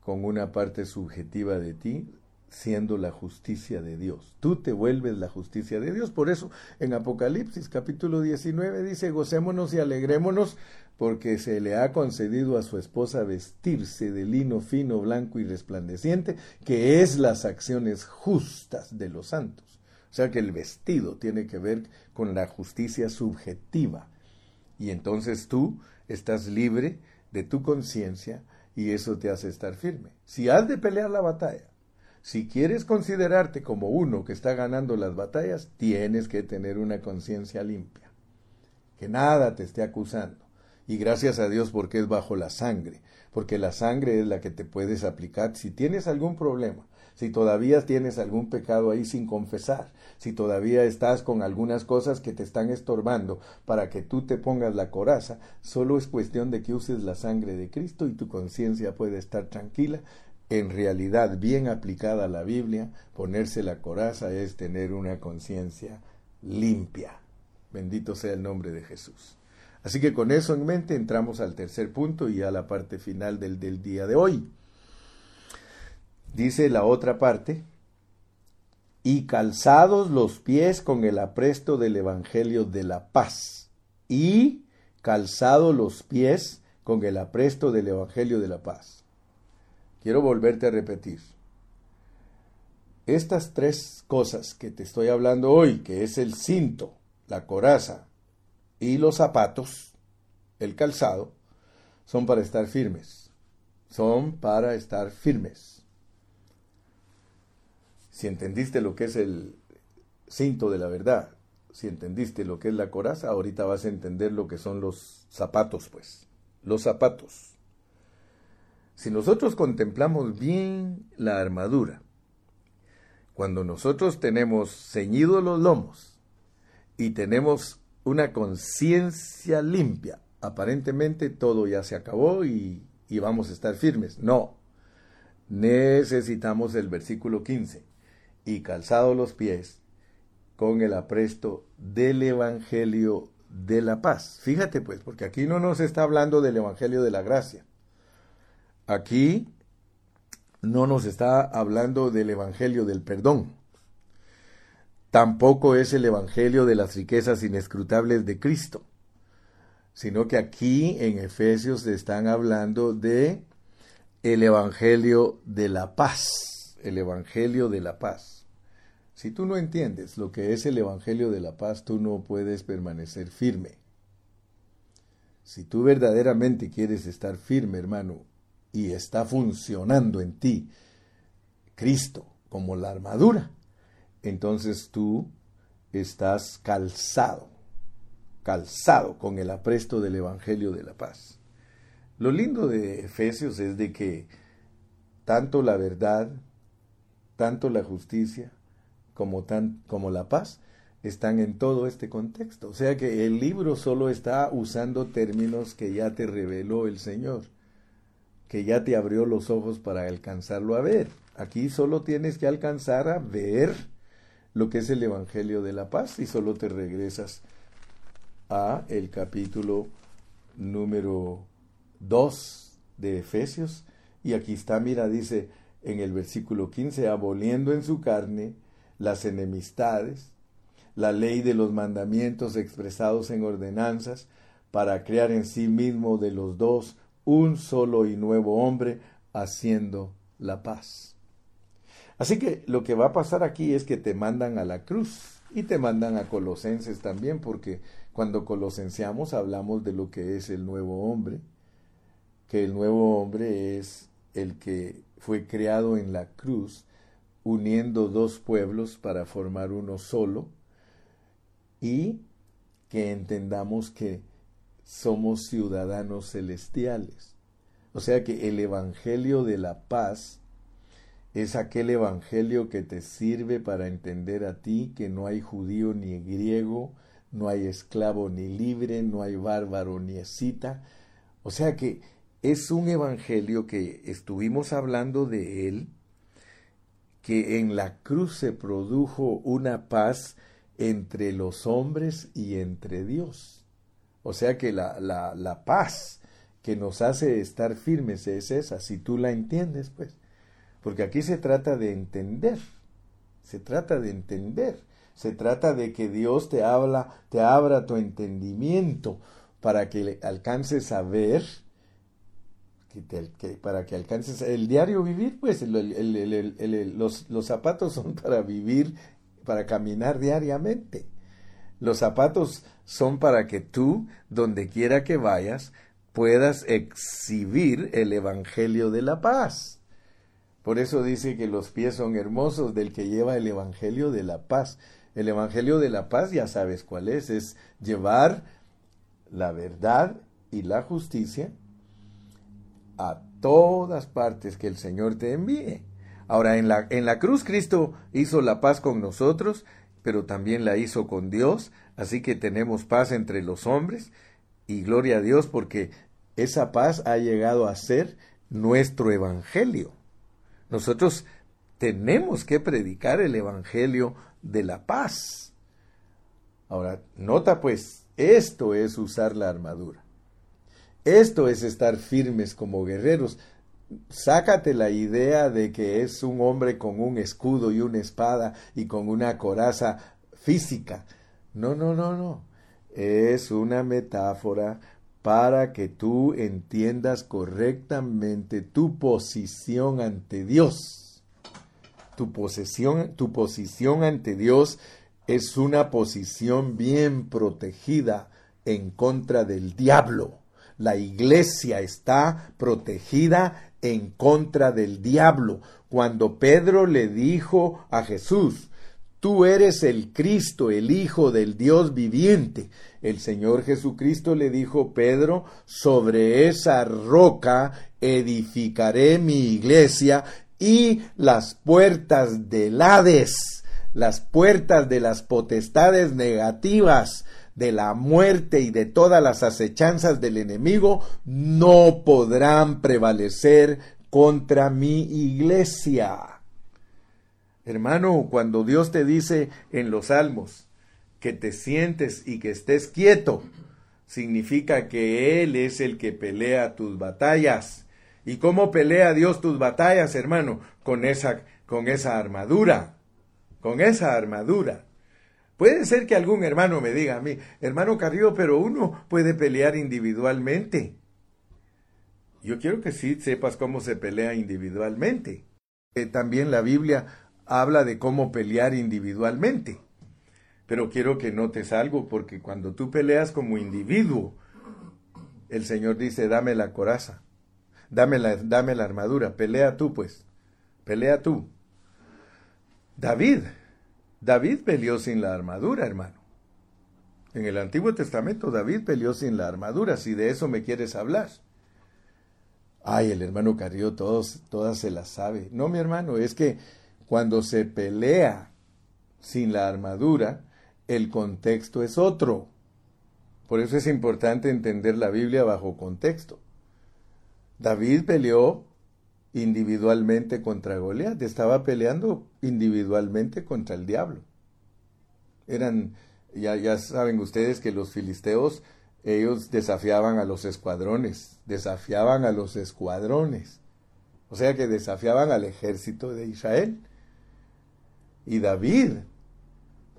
con una parte subjetiva de ti siendo la justicia de Dios. Tú te vuelves la justicia de Dios. Por eso en Apocalipsis capítulo 19 dice, gocémonos y alegrémonos porque se le ha concedido a su esposa vestirse de lino fino, blanco y resplandeciente, que es las acciones justas de los santos. Sea que el vestido tiene que ver con la justicia subjetiva. Y entonces tú estás libre de tu conciencia y eso te hace estar firme. Si has de pelear la batalla, si quieres considerarte como uno que está ganando las batallas, tienes que tener una conciencia limpia. Que nada te esté acusando. Y gracias a Dios porque es bajo la sangre, porque la sangre es la que te puedes aplicar si tienes algún problema si todavía tienes algún pecado ahí sin confesar, si todavía estás con algunas cosas que te están estorbando para que tú te pongas la coraza, solo es cuestión de que uses la sangre de Cristo y tu conciencia puede estar tranquila. En realidad, bien aplicada la Biblia, ponerse la coraza es tener una conciencia limpia. Bendito sea el nombre de Jesús. Así que con eso en mente entramos al tercer punto y a la parte final del, del día de hoy. Dice la otra parte, y calzados los pies con el apresto del Evangelio de la paz. Y calzados los pies con el apresto del Evangelio de la paz. Quiero volverte a repetir. Estas tres cosas que te estoy hablando hoy, que es el cinto, la coraza y los zapatos, el calzado, son para estar firmes. Son para estar firmes. Si entendiste lo que es el cinto de la verdad, si entendiste lo que es la coraza, ahorita vas a entender lo que son los zapatos, pues. Los zapatos. Si nosotros contemplamos bien la armadura, cuando nosotros tenemos ceñidos los lomos y tenemos una conciencia limpia, aparentemente todo ya se acabó y, y, vamos a estar firmes. No, necesitamos el versículo 15 y calzado los pies con el apresto del Evangelio de la paz. Fíjate pues, porque aquí no nos está hablando del Evangelio de la gracia. Aquí no nos está hablando del Evangelio del perdón. Tampoco es el Evangelio de las riquezas inescrutables de Cristo, sino que aquí en Efesios se están hablando de el Evangelio de la paz, el Evangelio de la paz. Si tú no entiendes lo que es el Evangelio de la paz, tú no puedes permanecer firme. Si tú verdaderamente quieres estar firme, hermano, y está funcionando en ti Cristo como la armadura, entonces tú estás calzado. calzado con el apresto del Evangelio de la paz. Lo lindo de Efesios es de que tanto la verdad, tanto la justicia, como, tan, como la paz, están en todo este contexto. O sea que el libro solo está usando términos que ya te reveló el Señor, que ya te abrió los ojos para alcanzarlo a ver. Aquí solo tienes que alcanzar a ver lo que es el Evangelio de la Paz y solo te regresas a el capítulo número 2 de Efesios y aquí está, mira, dice en el versículo 15, aboliendo en su carne las enemistades, la ley de los mandamientos expresados en ordenanzas, para crear en sí mismo de los dos un solo y nuevo hombre, haciendo la paz. Así que lo que va a pasar aquí es que te mandan a la cruz y te mandan a Colosenses también, porque cuando colosenseamos hablamos de lo que es el nuevo hombre, que el nuevo hombre es el que fue creado en la cruz, uniendo dos pueblos para formar uno solo, y que entendamos que somos ciudadanos celestiales. O sea que el Evangelio de la paz es aquel Evangelio que te sirve para entender a ti que no hay judío ni griego, no hay esclavo ni libre, no hay bárbaro ni escita. O sea que es un Evangelio que estuvimos hablando de él, que en la cruz se produjo una paz entre los hombres y entre Dios. O sea que la, la, la paz que nos hace estar firmes es esa, si tú la entiendes, pues. Porque aquí se trata de entender, se trata de entender, se trata de que Dios te habla, te abra tu entendimiento para que alcances a ver, para que alcances el diario vivir, pues los, los zapatos son (laughs) para vivir para caminar diariamente. Los zapatos son para que tú, donde quiera que vayas, puedas exhibir el Evangelio de la paz. Por eso dice que los pies son hermosos del que lleva el Evangelio de la paz. El Evangelio de la paz ya sabes cuál es, es llevar la verdad y la justicia a todas partes que el Señor te envíe. Ahora, en la, en la cruz Cristo hizo la paz con nosotros, pero también la hizo con Dios, así que tenemos paz entre los hombres, y gloria a Dios porque esa paz ha llegado a ser nuestro evangelio. Nosotros tenemos que predicar el evangelio de la paz. Ahora, nota pues, esto es usar la armadura. Esto es estar firmes como guerreros sácate la idea de que es un hombre con un escudo y una espada y con una coraza física. No, no, no, no. Es una metáfora para que tú entiendas correctamente tu posición ante Dios. Tu, tu posición ante Dios es una posición bien protegida en contra del diablo. La iglesia está protegida en contra del diablo. Cuando Pedro le dijo a Jesús, Tú eres el Cristo, el Hijo del Dios viviente. El Señor Jesucristo le dijo, Pedro, sobre esa roca edificaré mi iglesia y las puertas del Hades, las puertas de las potestades negativas, de la muerte y de todas las acechanzas del enemigo no podrán prevalecer contra mi iglesia. Hermano, cuando Dios te dice en los salmos que te sientes y que estés quieto, significa que Él es el que pelea tus batallas. ¿Y cómo pelea Dios tus batallas, hermano? Con esa, con esa armadura, con esa armadura. Puede ser que algún hermano me diga a mí, hermano Carrillo, pero uno puede pelear individualmente. Yo quiero que sí sepas cómo se pelea individualmente. Eh, también la Biblia habla de cómo pelear individualmente. Pero quiero que notes algo, porque cuando tú peleas como individuo, el Señor dice, dame la coraza, dame la, dame la armadura, pelea tú pues, pelea tú. David David peleó sin la armadura, hermano. En el Antiguo Testamento David peleó sin la armadura, si de eso me quieres hablar. Ay, el hermano Carrillo todos, todas se las sabe. No, mi hermano, es que cuando se pelea sin la armadura, el contexto es otro. Por eso es importante entender la Biblia bajo contexto. David peleó individualmente contra Goliat, estaba peleando individualmente contra el diablo. Eran, ya, ya saben ustedes que los filisteos ellos desafiaban a los escuadrones, desafiaban a los escuadrones, o sea que desafiaban al ejército de Israel. Y David,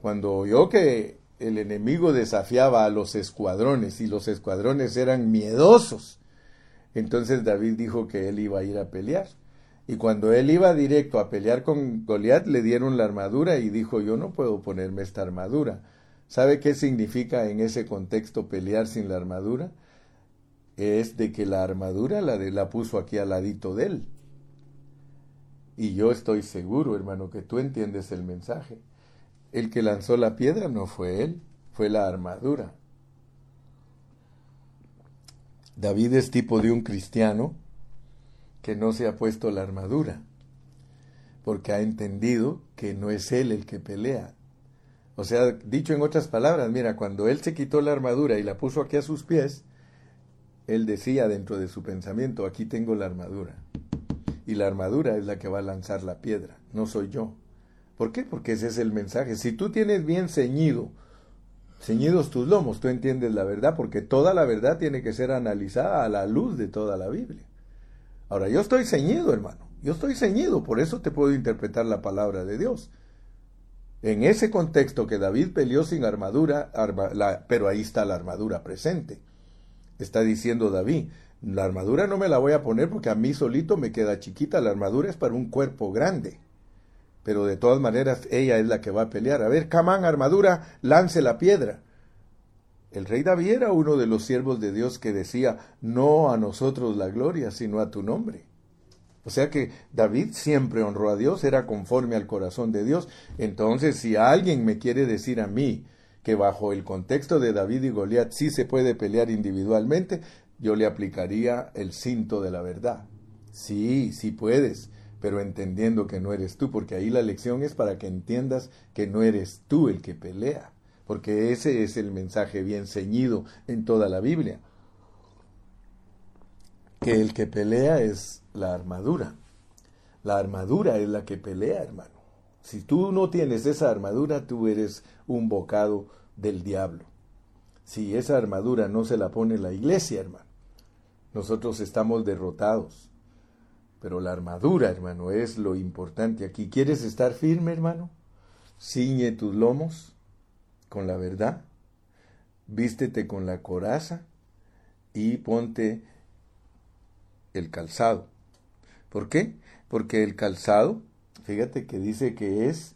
cuando oyó que el enemigo desafiaba a los escuadrones y los escuadrones eran miedosos, entonces David dijo que él iba a ir a pelear. Y cuando él iba directo a pelear con Goliat, le dieron la armadura y dijo, yo no puedo ponerme esta armadura ¿Sabe qué significa en ese contexto pelear sin la armadura? Es de que la armadura la, la puso aquí al ladito de él. Y yo estoy seguro, hermano, que tú entiendes el mensaje. El que lanzó la piedra no fue él, fue la armadura. David es tipo de un cristiano que no se ha puesto la armadura, porque ha entendido que no es él el que pelea, o sea, dicho en otras palabras, mira, cuando él se quitó la armadura y la puso aquí a sus pies, él decía dentro de su pensamiento, aquí tengo la armadura. Y la armadura es la que va a lanzar la piedra, no soy yo. ¿Por qué? Porque ese es el mensaje. Si tú tienes bien ceñido, ceñidos tus lomos, tú entiendes la verdad, porque toda la verdad tiene que ser analizada a la luz de toda la Biblia. Ahora, yo estoy ceñido, hermano. Yo estoy ceñido, por eso te puedo interpretar la palabra de Dios. En ese contexto que David peleó sin armadura, pero ahí está la armadura presente. Está diciendo David, la armadura no me la voy a poner porque a mí solito me queda chiquita, la armadura es para un cuerpo grande. Pero de todas maneras ella es la que va a pelear. A ver, Camán, armadura, lance la piedra. El rey David era uno de los siervos de Dios que decía, no a nosotros la gloria, sino a tu nombre. O sea que David siempre honró a Dios, era conforme al corazón de Dios. Entonces, si alguien me quiere decir a mí que bajo el contexto de David y Goliat sí se puede pelear individualmente, yo le aplicaría el cinto de la verdad. Sí, sí puedes, pero entendiendo que no eres tú, porque ahí la lección es para que entiendas que no eres tú el que pelea, porque ese es el mensaje bien ceñido en toda la Biblia que el que pelea es la armadura. La armadura es la que pelea, hermano. Si tú no tienes esa armadura, tú eres un bocado del diablo. Si esa armadura no se la pone la iglesia, hermano, nosotros estamos derrotados. Pero la armadura, hermano, es lo importante aquí. ¿Quieres estar firme, hermano? Ciñe tus lomos con la verdad, vístete con la coraza y ponte el calzado. ¿Por qué? Porque el calzado, fíjate que dice que es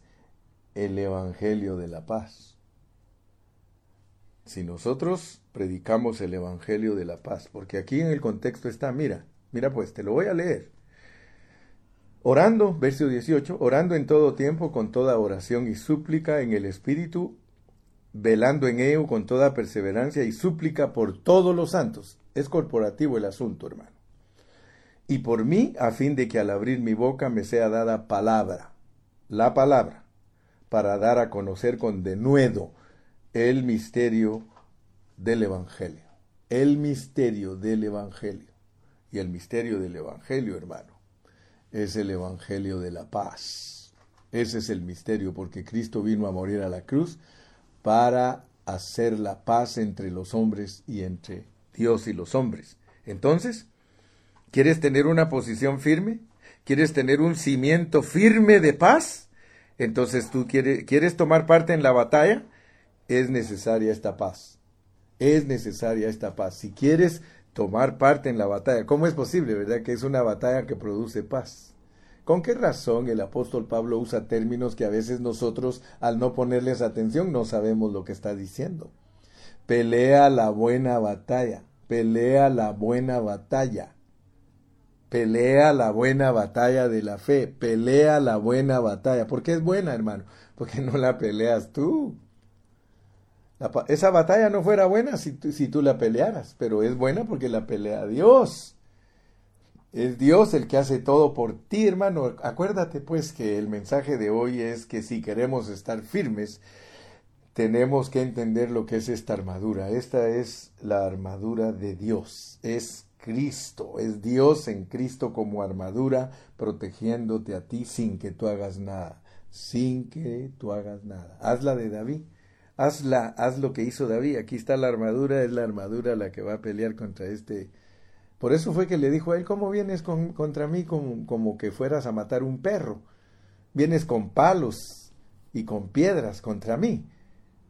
el Evangelio de la paz. Si nosotros predicamos el Evangelio de la paz, porque aquí en el contexto está, mira, mira pues, te lo voy a leer. Orando, verso 18, orando en todo tiempo con toda oración y súplica en el Espíritu, velando en ello con toda perseverancia y súplica por todos los santos. Es corporativo el asunto, hermano y por mí, a fin de que al abrir mi boca me sea dada palabra, la palabra, para dar a conocer con denuedo el misterio del Evangelio, el misterio del Evangelio. Y el misterio del Evangelio, hermano, es el Evangelio de la paz. Ese es el misterio, porque Cristo vino a morir a la cruz para hacer la paz entre los hombres y entre Dios y los hombres. Entonces, ¿Quieres tener una posición firme? ¿Quieres tener un cimiento firme de paz? Entonces tú quieres, quieres tomar parte en la batalla. Es necesaria esta paz. Es necesaria esta paz. Si quieres tomar parte en la batalla, ¿cómo es posible, verdad? Que es una batalla que produce paz. ¿Con qué razón el apóstol Pablo usa términos que a veces nosotros, al no ponerles atención, no sabemos lo que está diciendo? Pelea la buena batalla, pelea la buena batalla. Pelea la buena batalla de la fe, pelea la buena batalla. ¿Por qué es buena, hermano? Porque no la peleas tú. Esa batalla no fuera buena si, si tú la pelearas, pero es buena porque la pelea Dios. Es Dios el que hace todo por ti, hermano. Acuérdate pues que el mensaje de hoy es que si queremos estar firmes, tenemos que entender lo que es esta armadura. Esta es la armadura de Dios. Es Cristo. Es Dios en Cristo como armadura protegiéndote a ti sin que tú hagas nada. Sin que tú hagas nada. Haz la de David. Hazla, haz lo que hizo David. Aquí está la armadura, es la armadura la que va a pelear contra este. Por eso fue que le dijo a él, ¿cómo vienes contra mí como que fueras a matar un perro? Vienes con palos y con piedras contra mí.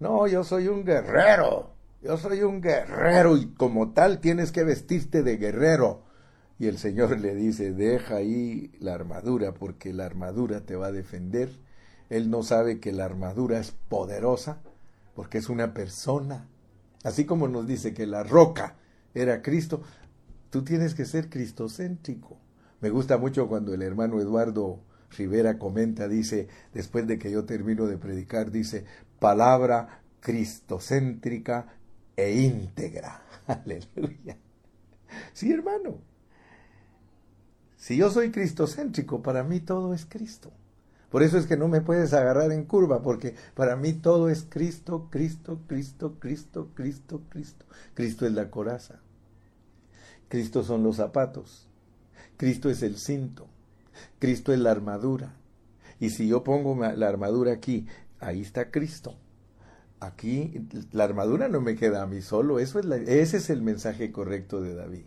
No, yo soy un guerrero. Yo soy un guerrero y como tal tienes que vestirte de guerrero. Y el Señor le dice, deja ahí la armadura porque la armadura te va a defender. Él no sabe que la armadura es poderosa porque es una persona. Así como nos dice que la roca era Cristo, tú tienes que ser cristocéntrico. Me gusta mucho cuando el hermano Eduardo Rivera comenta, dice, después de que yo termino de predicar, dice, palabra cristocéntrica e íntegra. (laughs) Aleluya. Sí, hermano. Si yo soy cristocéntrico, para mí todo es Cristo. Por eso es que no me puedes agarrar en curva, porque para mí todo es Cristo, Cristo, Cristo, Cristo, Cristo, Cristo. Cristo es la coraza. Cristo son los zapatos. Cristo es el cinto. Cristo es la armadura. Y si yo pongo la armadura aquí, ahí está Cristo. Aquí la armadura no me queda a mí solo. Eso es ese es el mensaje correcto de David.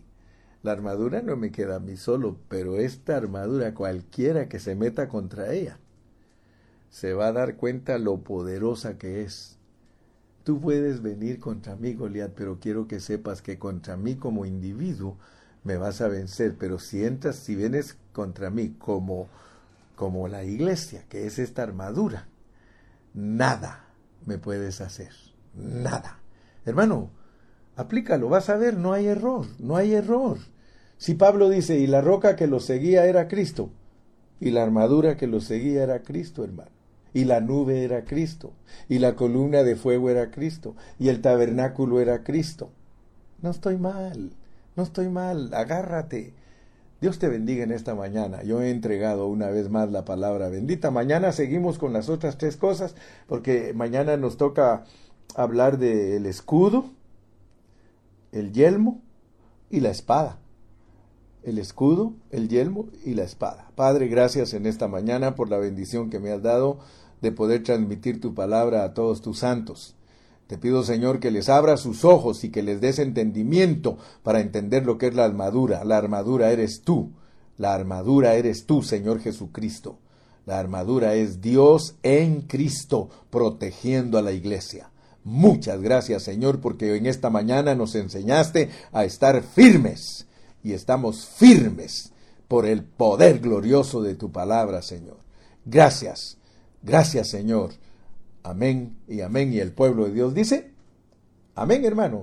La armadura no me queda a mí solo, pero esta armadura, cualquiera que se meta contra ella, se va a dar cuenta lo poderosa que es. Tú puedes venir contra mí, Goliat, pero quiero que sepas que contra mí como individuo me vas a vencer. Pero si entras, si vienes contra mí como, como la iglesia, que es esta armadura, nada me puedes hacer. Nada. Hermano, aplícalo, vas a ver, no hay error, no hay error. Si Pablo dice, y la roca que lo seguía era Cristo, y la armadura que lo seguía era Cristo, hermano, y la nube era Cristo, y la columna de fuego era Cristo, y el tabernáculo era Cristo. No estoy mal, no estoy mal, agárrate. Dios te bendiga en esta mañana. Yo he entregado una vez más la palabra bendita. Mañana seguimos con las otras tres cosas, porque mañana nos toca hablar del escudo, el yelmo y la espada. El escudo, el yelmo y la espada. Padre, gracias en esta mañana por la bendición que me has dado de poder transmitir tu palabra a todos tus santos. Te pido, Señor, que les abra sus ojos y que les des entendimiento para entender lo que es la armadura. La armadura eres tú. La armadura eres tú, Señor Jesucristo. La armadura es Dios en Cristo protegiendo a la iglesia. Muchas gracias, Señor, porque en esta mañana nos enseñaste a estar firmes. Y estamos firmes por el poder glorioso de tu palabra, Señor. Gracias. Gracias, Señor Amén y amén. Y el pueblo de Dios dice, amén hermano.